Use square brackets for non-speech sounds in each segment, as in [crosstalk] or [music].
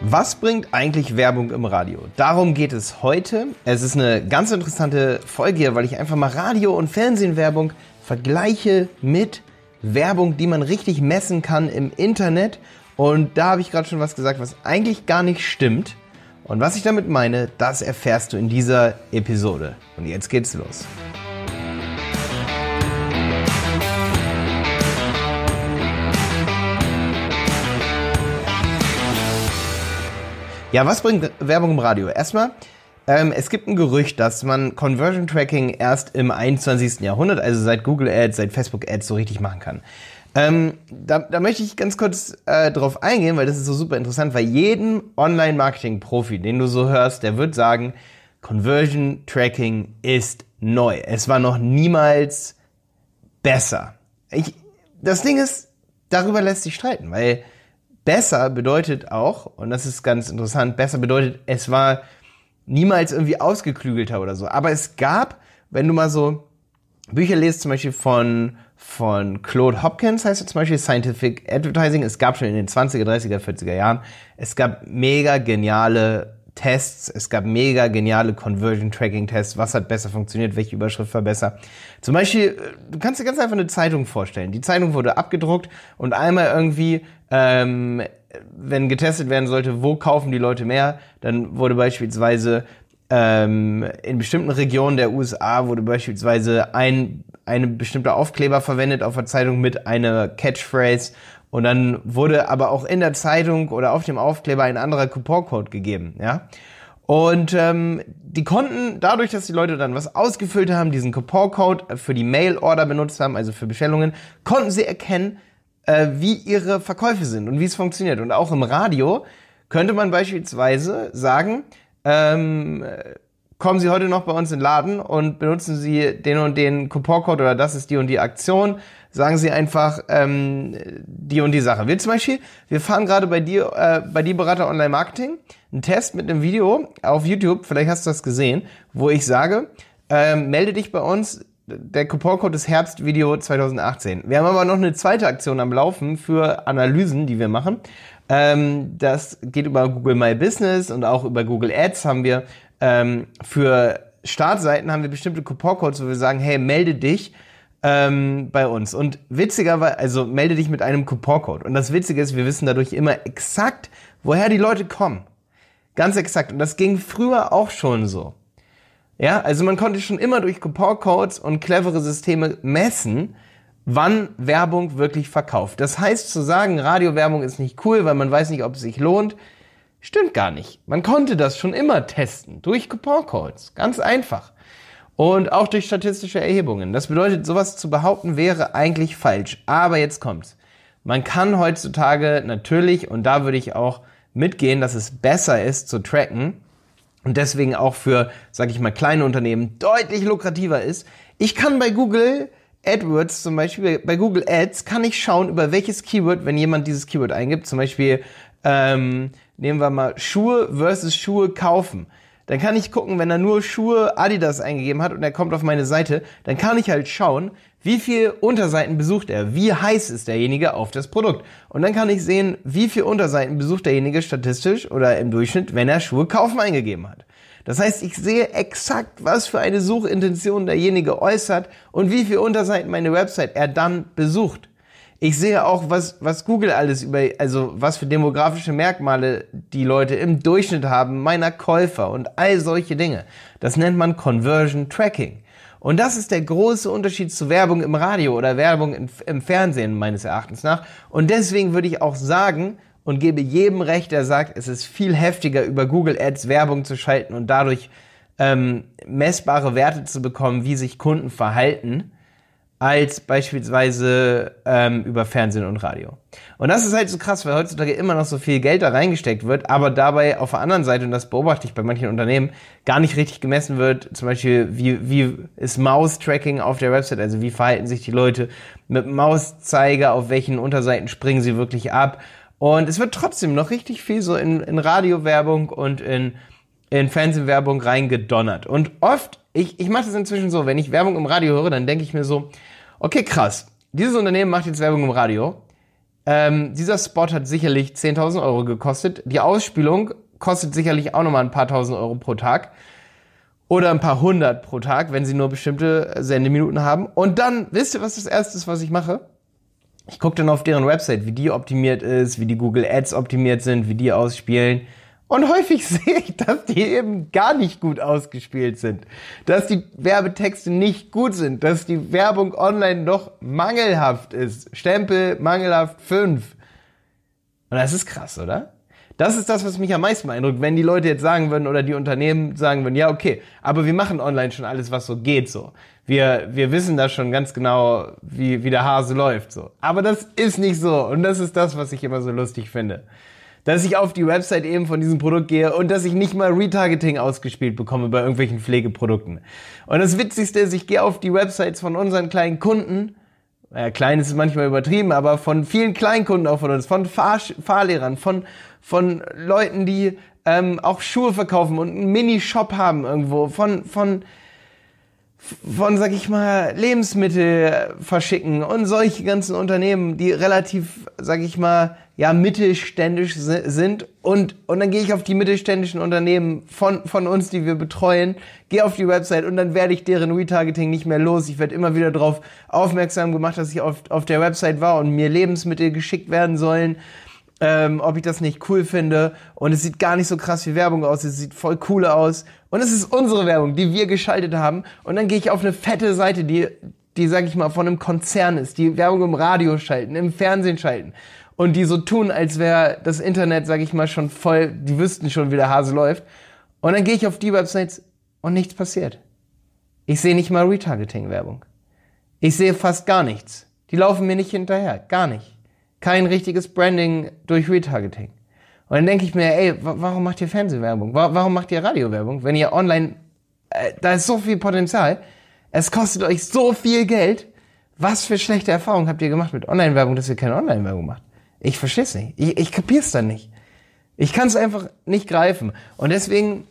Was bringt eigentlich Werbung im Radio? Darum geht es heute. Es ist eine ganz interessante Folge hier, weil ich einfach mal Radio- und Fernsehwerbung vergleiche mit Werbung, die man richtig messen kann im Internet. Und da habe ich gerade schon was gesagt, was eigentlich gar nicht stimmt. Und was ich damit meine, das erfährst du in dieser Episode. Und jetzt geht's los. Ja, was bringt Werbung im Radio? Erstmal, ähm, es gibt ein Gerücht, dass man Conversion Tracking erst im 21. Jahrhundert, also seit Google Ads, seit Facebook Ads so richtig machen kann. Ähm, da, da möchte ich ganz kurz äh, drauf eingehen, weil das ist so super interessant, weil jeden Online-Marketing-Profi, den du so hörst, der wird sagen, Conversion Tracking ist neu. Es war noch niemals besser. Ich, das Ding ist, darüber lässt sich streiten, weil besser bedeutet auch, und das ist ganz interessant, besser bedeutet, es war niemals irgendwie ausgeklügelter oder so. Aber es gab, wenn du mal so Bücher liest, zum Beispiel von, von Claude Hopkins, heißt es zum Beispiel Scientific Advertising, es gab schon in den 20er, 30er, 40er Jahren, es gab mega geniale Tests, es gab mega geniale Conversion Tracking Tests, was hat besser funktioniert, welche Überschrift war besser. Zum Beispiel, du kannst dir ganz einfach eine Zeitung vorstellen. Die Zeitung wurde abgedruckt und einmal irgendwie, ähm, wenn getestet werden sollte, wo kaufen die Leute mehr, dann wurde beispielsweise ähm, in bestimmten Regionen der USA wurde beispielsweise ein, eine bestimmte Aufkleber verwendet auf der Zeitung mit einer Catchphrase und dann wurde aber auch in der Zeitung oder auf dem Aufkleber ein anderer Couponcode gegeben, ja. Und ähm, die konnten, dadurch, dass die Leute dann was ausgefüllt haben, diesen Couponcode für die Mail-Order benutzt haben, also für Bestellungen, konnten sie erkennen, äh, wie ihre Verkäufe sind und wie es funktioniert. Und auch im Radio könnte man beispielsweise sagen, ähm, kommen Sie heute noch bei uns in den Laden und benutzen Sie den und den Couponcode oder das ist die und die Aktion sagen Sie einfach ähm, die und die Sache. Wir zum Beispiel, wir fahren gerade bei dir, äh, bei dir Berater Online Marketing, einen Test mit einem Video auf YouTube, vielleicht hast du das gesehen, wo ich sage, ähm, melde dich bei uns, der Couponcode ist Herbstvideo 2018. Wir haben aber noch eine zweite Aktion am Laufen für Analysen, die wir machen. Ähm, das geht über Google My Business und auch über Google Ads haben wir ähm, für Startseiten haben wir bestimmte Couponcodes, wo wir sagen, hey, melde dich ähm, bei uns. Und witzigerweise, also melde dich mit einem Couponcode. Und das Witzige ist, wir wissen dadurch immer exakt, woher die Leute kommen. Ganz exakt. Und das ging früher auch schon so. Ja, also man konnte schon immer durch Couponcodes und clevere Systeme messen, wann Werbung wirklich verkauft. Das heißt, zu sagen, Radiowerbung ist nicht cool, weil man weiß nicht, ob es sich lohnt, stimmt gar nicht. Man konnte das schon immer testen durch Couponcodes. Ganz einfach. Und auch durch statistische Erhebungen. Das bedeutet, sowas zu behaupten wäre eigentlich falsch. Aber jetzt kommt's. Man kann heutzutage natürlich, und da würde ich auch mitgehen, dass es besser ist zu tracken und deswegen auch für, sag ich mal, kleine Unternehmen deutlich lukrativer ist. Ich kann bei Google AdWords zum Beispiel, bei Google Ads kann ich schauen, über welches Keyword, wenn jemand dieses Keyword eingibt, zum Beispiel, ähm, nehmen wir mal Schuhe versus Schuhe kaufen dann kann ich gucken, wenn er nur Schuhe Adidas eingegeben hat und er kommt auf meine Seite, dann kann ich halt schauen, wie viel Unterseiten besucht er, wie heiß ist derjenige auf das Produkt. Und dann kann ich sehen, wie viel Unterseiten besucht derjenige statistisch oder im Durchschnitt, wenn er Schuhe kaufen eingegeben hat. Das heißt, ich sehe exakt, was für eine Suchintention derjenige äußert und wie viel Unterseiten meine Website er dann besucht. Ich sehe auch, was, was Google alles über, also was für demografische Merkmale die Leute im Durchschnitt haben, meiner Käufer und all solche Dinge. Das nennt man Conversion Tracking. Und das ist der große Unterschied zu Werbung im Radio oder Werbung im, im Fernsehen meines Erachtens nach. Und deswegen würde ich auch sagen und gebe jedem recht, der sagt, es ist viel heftiger über Google Ads Werbung zu schalten und dadurch ähm, messbare Werte zu bekommen, wie sich Kunden verhalten als beispielsweise ähm, über Fernsehen und Radio. Und das ist halt so krass, weil heutzutage immer noch so viel Geld da reingesteckt wird, aber dabei auf der anderen Seite, und das beobachte ich bei manchen Unternehmen, gar nicht richtig gemessen wird, zum Beispiel, wie, wie ist Mouse-Tracking auf der Website, also wie verhalten sich die Leute mit Mauszeiger, auf welchen Unterseiten springen sie wirklich ab. Und es wird trotzdem noch richtig viel so in, in Radiowerbung und in, in Fernsehwerbung reingedonnert. Und oft ich, ich mache das inzwischen so, wenn ich Werbung im Radio höre, dann denke ich mir so, okay, krass, dieses Unternehmen macht jetzt Werbung im Radio. Ähm, dieser Spot hat sicherlich 10.000 Euro gekostet. Die Ausspielung kostet sicherlich auch nochmal ein paar tausend Euro pro Tag. Oder ein paar hundert pro Tag, wenn sie nur bestimmte Sendeminuten haben. Und dann, wisst ihr, was das erste ist, was ich mache? Ich gucke dann auf deren Website, wie die optimiert ist, wie die Google Ads optimiert sind, wie die ausspielen. Und häufig [laughs] sehe ich, dass die eben gar nicht gut ausgespielt sind. Dass die Werbetexte nicht gut sind. Dass die Werbung online noch mangelhaft ist. Stempel mangelhaft 5. Und das ist krass, oder? Das ist das, was mich am meisten beeindruckt, wenn die Leute jetzt sagen würden oder die Unternehmen sagen würden, ja, okay, aber wir machen online schon alles, was so geht, so. Wir, wir wissen da schon ganz genau, wie, wie der Hase läuft, so. Aber das ist nicht so. Und das ist das, was ich immer so lustig finde dass ich auf die Website eben von diesem Produkt gehe und dass ich nicht mal Retargeting ausgespielt bekomme bei irgendwelchen Pflegeprodukten. Und das Witzigste ist, ich gehe auf die Websites von unseren kleinen Kunden, ja, klein ist manchmal übertrieben, aber von vielen Kleinkunden auch von uns, von Fahr Fahrlehrern, von, von Leuten, die ähm, auch Schuhe verkaufen und einen Mini-Shop haben irgendwo, von, von, von, sag ich mal, Lebensmittel verschicken und solche ganzen Unternehmen, die relativ, sag ich mal, ja mittelständisch sind und und dann gehe ich auf die mittelständischen Unternehmen von von uns, die wir betreuen, gehe auf die Website und dann werde ich deren Retargeting nicht mehr los. Ich werde immer wieder darauf aufmerksam gemacht, dass ich auf auf der Website war und mir Lebensmittel geschickt werden sollen. Ähm, ob ich das nicht cool finde. Und es sieht gar nicht so krass wie Werbung aus. Es sieht voll cool aus. Und es ist unsere Werbung, die wir geschaltet haben. Und dann gehe ich auf eine fette Seite, die, die, sag ich mal, von einem Konzern ist, die Werbung im Radio schalten, im Fernsehen schalten und die so tun, als wäre das Internet, sag ich mal, schon voll, die wüssten schon, wie der Hase läuft. Und dann gehe ich auf die Websites und nichts passiert. Ich sehe nicht mal Retargeting-Werbung. Ich sehe fast gar nichts. Die laufen mir nicht hinterher, gar nicht. Kein richtiges Branding durch Retargeting. Und dann denke ich mir, ey, warum macht ihr Fernsehwerbung? Warum macht ihr Radiowerbung? Wenn ihr online, äh, da ist so viel Potenzial. Es kostet euch so viel Geld. Was für schlechte Erfahrungen habt ihr gemacht mit Online-Werbung, dass ihr keine Online-Werbung macht? Ich verstehe es nicht. Ich, ich kapier's dann nicht. Ich kann es einfach nicht greifen. Und deswegen,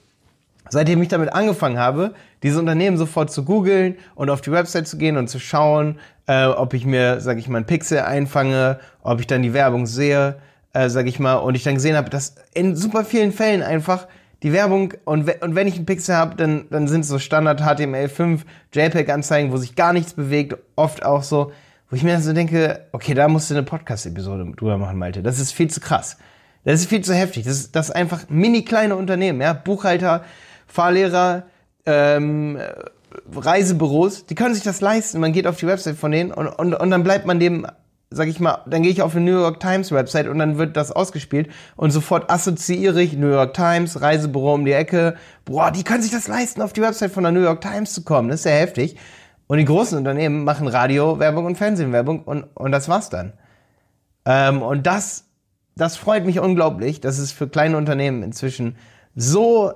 seitdem ich damit angefangen habe, diese Unternehmen sofort zu googeln und auf die Website zu gehen und zu schauen, äh, ob ich mir, sag ich mal, ein Pixel einfange, ob ich dann die Werbung sehe, äh, sag ich mal, und ich dann gesehen habe, dass in super vielen Fällen einfach die Werbung und, und wenn ich einen Pixel habe, dann, dann sind so Standard HTML5 JPEG-Anzeigen, wo sich gar nichts bewegt, oft auch so, wo ich mir so denke, okay, da musst du eine Podcast-Episode drüber machen, Malte. Das ist viel zu krass. Das ist viel zu heftig. Das ist, das ist einfach mini kleine Unternehmen, ja. Buchhalter, Fahrlehrer, ähm, Reisebüros, die können sich das leisten. Man geht auf die Website von denen und, und, und dann bleibt man dem, sag ich mal, dann gehe ich auf eine New York Times Website und dann wird das ausgespielt und sofort assoziiere ich New York Times, Reisebüro um die Ecke. Boah, die können sich das leisten, auf die Website von der New York Times zu kommen. Das ist sehr heftig. Und die großen Unternehmen machen Radio-Werbung und Fernsehwerbung und, und das war's dann. Ähm, und das, das freut mich unglaublich, dass es für kleine Unternehmen inzwischen so,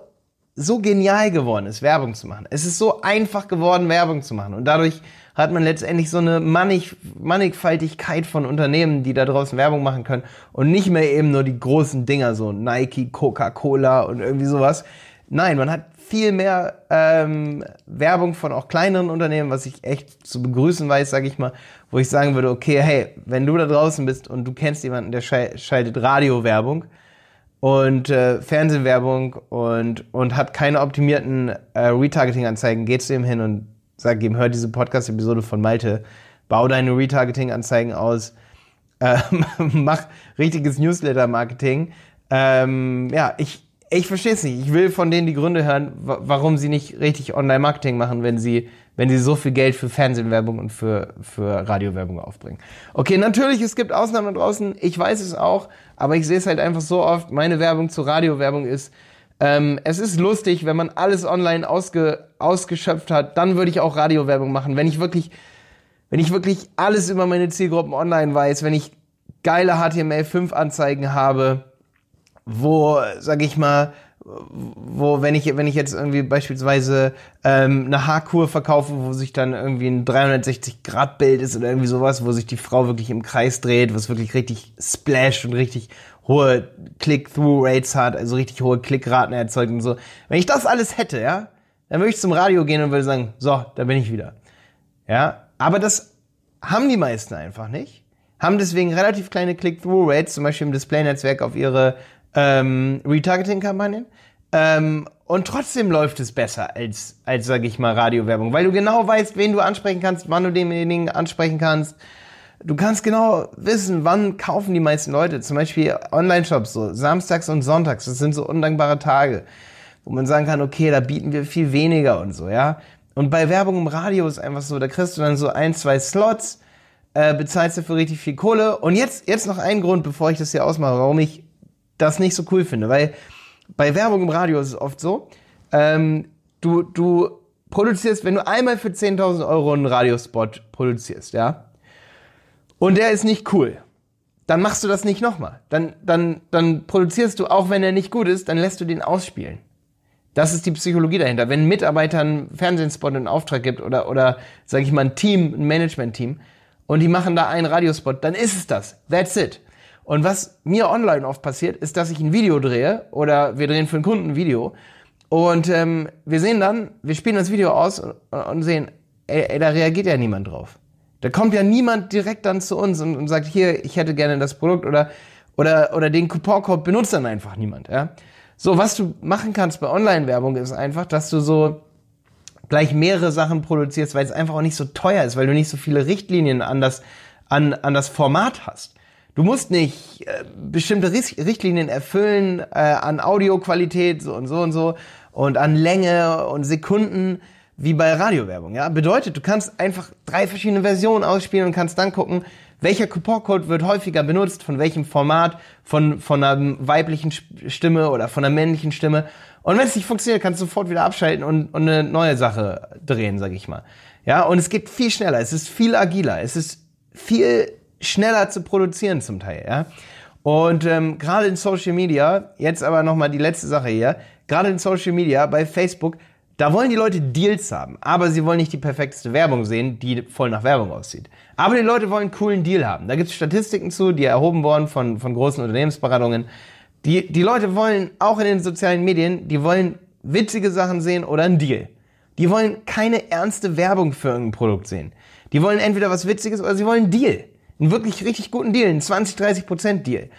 so genial geworden ist, Werbung zu machen. Es ist so einfach geworden, Werbung zu machen. Und dadurch hat man letztendlich so eine Mannig, Mannigfaltigkeit von Unternehmen, die da draußen Werbung machen können und nicht mehr eben nur die großen Dinger, so Nike, Coca-Cola und irgendwie sowas. Nein, man hat viel mehr ähm, Werbung von auch kleineren Unternehmen, was ich echt zu begrüßen weiß, sage ich mal, wo ich sagen würde, okay, hey, wenn du da draußen bist und du kennst jemanden, der schaltet Radiowerbung und äh, Fernsehwerbung und, und hat keine optimierten äh, Retargeting-Anzeigen, geh zu ihm hin und sag ihm, hör diese Podcast-Episode von Malte, bau deine Retargeting-Anzeigen aus, äh, [laughs] mach richtiges Newsletter-Marketing. Ähm, ja, ich, ich verstehe es nicht. Ich will von denen die Gründe hören, warum sie nicht richtig Online-Marketing machen, wenn sie, wenn sie so viel Geld für Fernsehwerbung und für, für Radiowerbung aufbringen. Okay, natürlich, es gibt Ausnahmen draußen. Ich weiß es auch, aber ich sehe es halt einfach so oft. Meine Werbung zur Radiowerbung ist, ähm, es ist lustig, wenn man alles online ausge, ausgeschöpft hat, dann würde ich auch Radiowerbung machen. Wenn ich wirklich, wenn ich wirklich alles über meine Zielgruppen online weiß, wenn ich geile HTML5-Anzeigen habe, wo, sag ich mal, wo, wenn ich, wenn ich jetzt irgendwie beispielsweise ähm, eine Haarkur verkaufe, wo sich dann irgendwie ein 360-Grad-Bild ist oder irgendwie sowas, wo sich die Frau wirklich im Kreis dreht, was wirklich richtig splasht und richtig hohe Click-Through-Rates hat, also richtig hohe Klickraten erzeugt und so. Wenn ich das alles hätte, ja, dann würde ich zum Radio gehen und würde sagen, so, da bin ich wieder. Ja, aber das haben die meisten einfach nicht haben deswegen relativ kleine Click-Through-Rates, zum Beispiel im Display-Netzwerk auf ihre ähm, Retargeting-Kampagnen. Ähm, und trotzdem läuft es besser als, als sage ich mal, Radiowerbung, weil du genau weißt, wen du ansprechen kannst, wann du denjenigen ansprechen kannst. Du kannst genau wissen, wann kaufen die meisten Leute. Zum Beispiel Online-Shops, so samstags und sonntags. Das sind so undankbare Tage, wo man sagen kann, okay, da bieten wir viel weniger und so, ja. Und bei Werbung im Radio ist einfach so, da kriegst du dann so ein, zwei Slots, äh, bezahlst dafür richtig viel Kohle. Und jetzt, jetzt noch ein Grund, bevor ich das hier ausmache, warum ich das nicht so cool finde, weil bei Werbung im Radio ist es oft so, ähm, du, du produzierst, wenn du einmal für 10.000 Euro einen Radiospot produzierst, ja, und der ist nicht cool, dann machst du das nicht nochmal. Dann, dann, dann produzierst du, auch wenn er nicht gut ist, dann lässt du den ausspielen. Das ist die Psychologie dahinter. Wenn ein Mitarbeiter einen Fernsehspot in Auftrag gibt oder, oder sage ich mal, ein Team, ein Management-Team und die machen da einen Radiospot, dann ist es das. That's it. Und was mir online oft passiert, ist, dass ich ein Video drehe oder wir drehen für einen Kunden ein Video und ähm, wir sehen dann, wir spielen das Video aus und, und sehen, ey, ey, da reagiert ja niemand drauf. Da kommt ja niemand direkt dann zu uns und, und sagt, hier, ich hätte gerne das Produkt oder, oder, oder den Couponcode benutzt dann einfach niemand. Ja? So, was du machen kannst bei Online-Werbung ist einfach, dass du so gleich mehrere Sachen produzierst, weil es einfach auch nicht so teuer ist, weil du nicht so viele Richtlinien an das, an, an das Format hast. Du musst nicht äh, bestimmte Richtlinien erfüllen äh, an Audioqualität so und so und so und an Länge und Sekunden wie bei Radiowerbung. Ja, bedeutet, du kannst einfach drei verschiedene Versionen ausspielen und kannst dann gucken, welcher Couponcode wird häufiger benutzt, von welchem Format, von von einer weiblichen Stimme oder von einer männlichen Stimme. Und wenn es nicht funktioniert, kannst du sofort wieder abschalten und, und eine neue Sache drehen, sag ich mal. Ja, und es geht viel schneller, es ist viel agiler, es ist viel schneller zu produzieren zum Teil, ja. Und ähm, gerade in Social Media, jetzt aber nochmal die letzte Sache hier, gerade in Social Media, bei Facebook, da wollen die Leute Deals haben, aber sie wollen nicht die perfekteste Werbung sehen, die voll nach Werbung aussieht. Aber die Leute wollen einen coolen Deal haben. Da gibt es Statistiken zu, die erhoben wurden von, von großen Unternehmensberatungen. Die, die Leute wollen auch in den sozialen Medien, die wollen witzige Sachen sehen oder einen Deal. Die wollen keine ernste Werbung für irgendein Produkt sehen. Die wollen entweder was Witziges oder sie wollen einen Deal. Einen wirklich richtig guten Deal, einen 20, 30 Prozent Deal.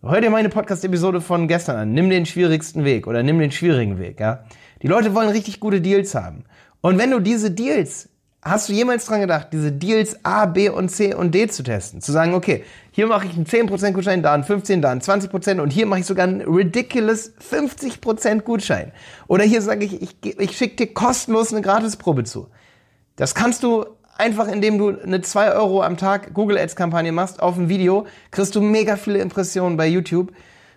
Hör dir meine Podcast-Episode von gestern an. Nimm den schwierigsten Weg oder nimm den schwierigen Weg, ja. Die Leute wollen richtig gute Deals haben. Und wenn du diese Deals, hast du jemals dran gedacht, diese Deals A, B und C und D zu testen? Zu sagen, okay, hier mache ich einen 10% Gutschein, da einen 15, da einen 20% und hier mache ich sogar einen ridiculous 50% Gutschein. Oder hier sage ich, ich, ich schicke dir kostenlos eine Gratisprobe zu. Das kannst du einfach indem du eine 2 Euro am Tag Google Ads Kampagne machst auf ein Video, kriegst du mega viele Impressionen bei YouTube.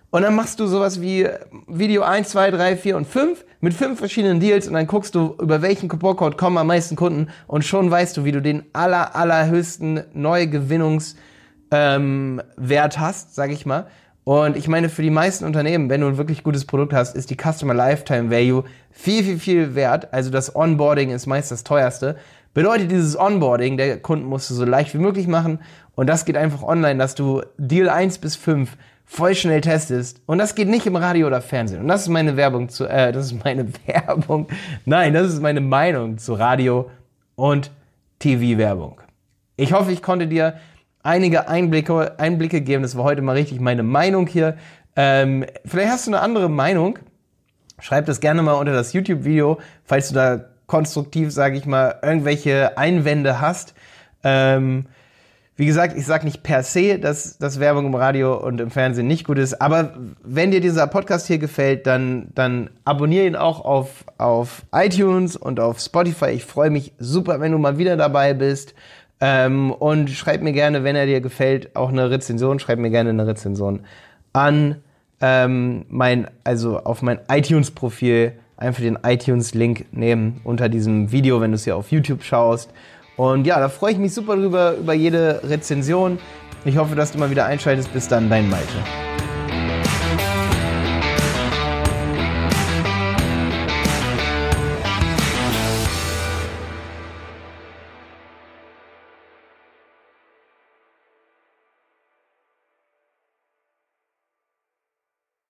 Und dann machst du sowas wie Video 1, 2, 3, 4 und 5 mit fünf verschiedenen Deals und dann guckst du, über welchen Couponcode kommen am meisten Kunden und schon weißt du, wie du den aller, allerhöchsten Neugewinnungswert ähm, Wert hast, sag ich mal. Und ich meine, für die meisten Unternehmen, wenn du ein wirklich gutes Produkt hast, ist die Customer Lifetime Value viel, viel, viel wert. Also das Onboarding ist meist das teuerste. Bedeutet dieses Onboarding, der Kunden musst du so leicht wie möglich machen und das geht einfach online, dass du Deal 1 bis 5 voll schnell testest. Und das geht nicht im Radio oder Fernsehen. Und das ist meine Werbung zu, äh, das ist meine [laughs] Werbung, nein, das ist meine Meinung zu Radio und TV-Werbung. Ich hoffe, ich konnte dir einige Einblicke, Einblicke geben, das war heute mal richtig meine Meinung hier. Ähm, vielleicht hast du eine andere Meinung, schreib das gerne mal unter das YouTube-Video, falls du da konstruktiv, sage ich mal, irgendwelche Einwände hast. Ähm, wie gesagt, ich sage nicht per se, dass, dass Werbung im Radio und im Fernsehen nicht gut ist, aber wenn dir dieser Podcast hier gefällt, dann, dann abonniere ihn auch auf, auf iTunes und auf Spotify. Ich freue mich super, wenn du mal wieder dabei bist. Ähm, und schreib mir gerne, wenn er dir gefällt, auch eine Rezension. Schreib mir gerne eine Rezension an ähm, mein, also auf mein iTunes-Profil einfach den iTunes-Link nehmen unter diesem Video, wenn du es hier auf YouTube schaust. Und ja, da freue ich mich super drüber, über jede Rezension. Ich hoffe, dass du mal wieder einschaltest. Bis dann, dein Malte.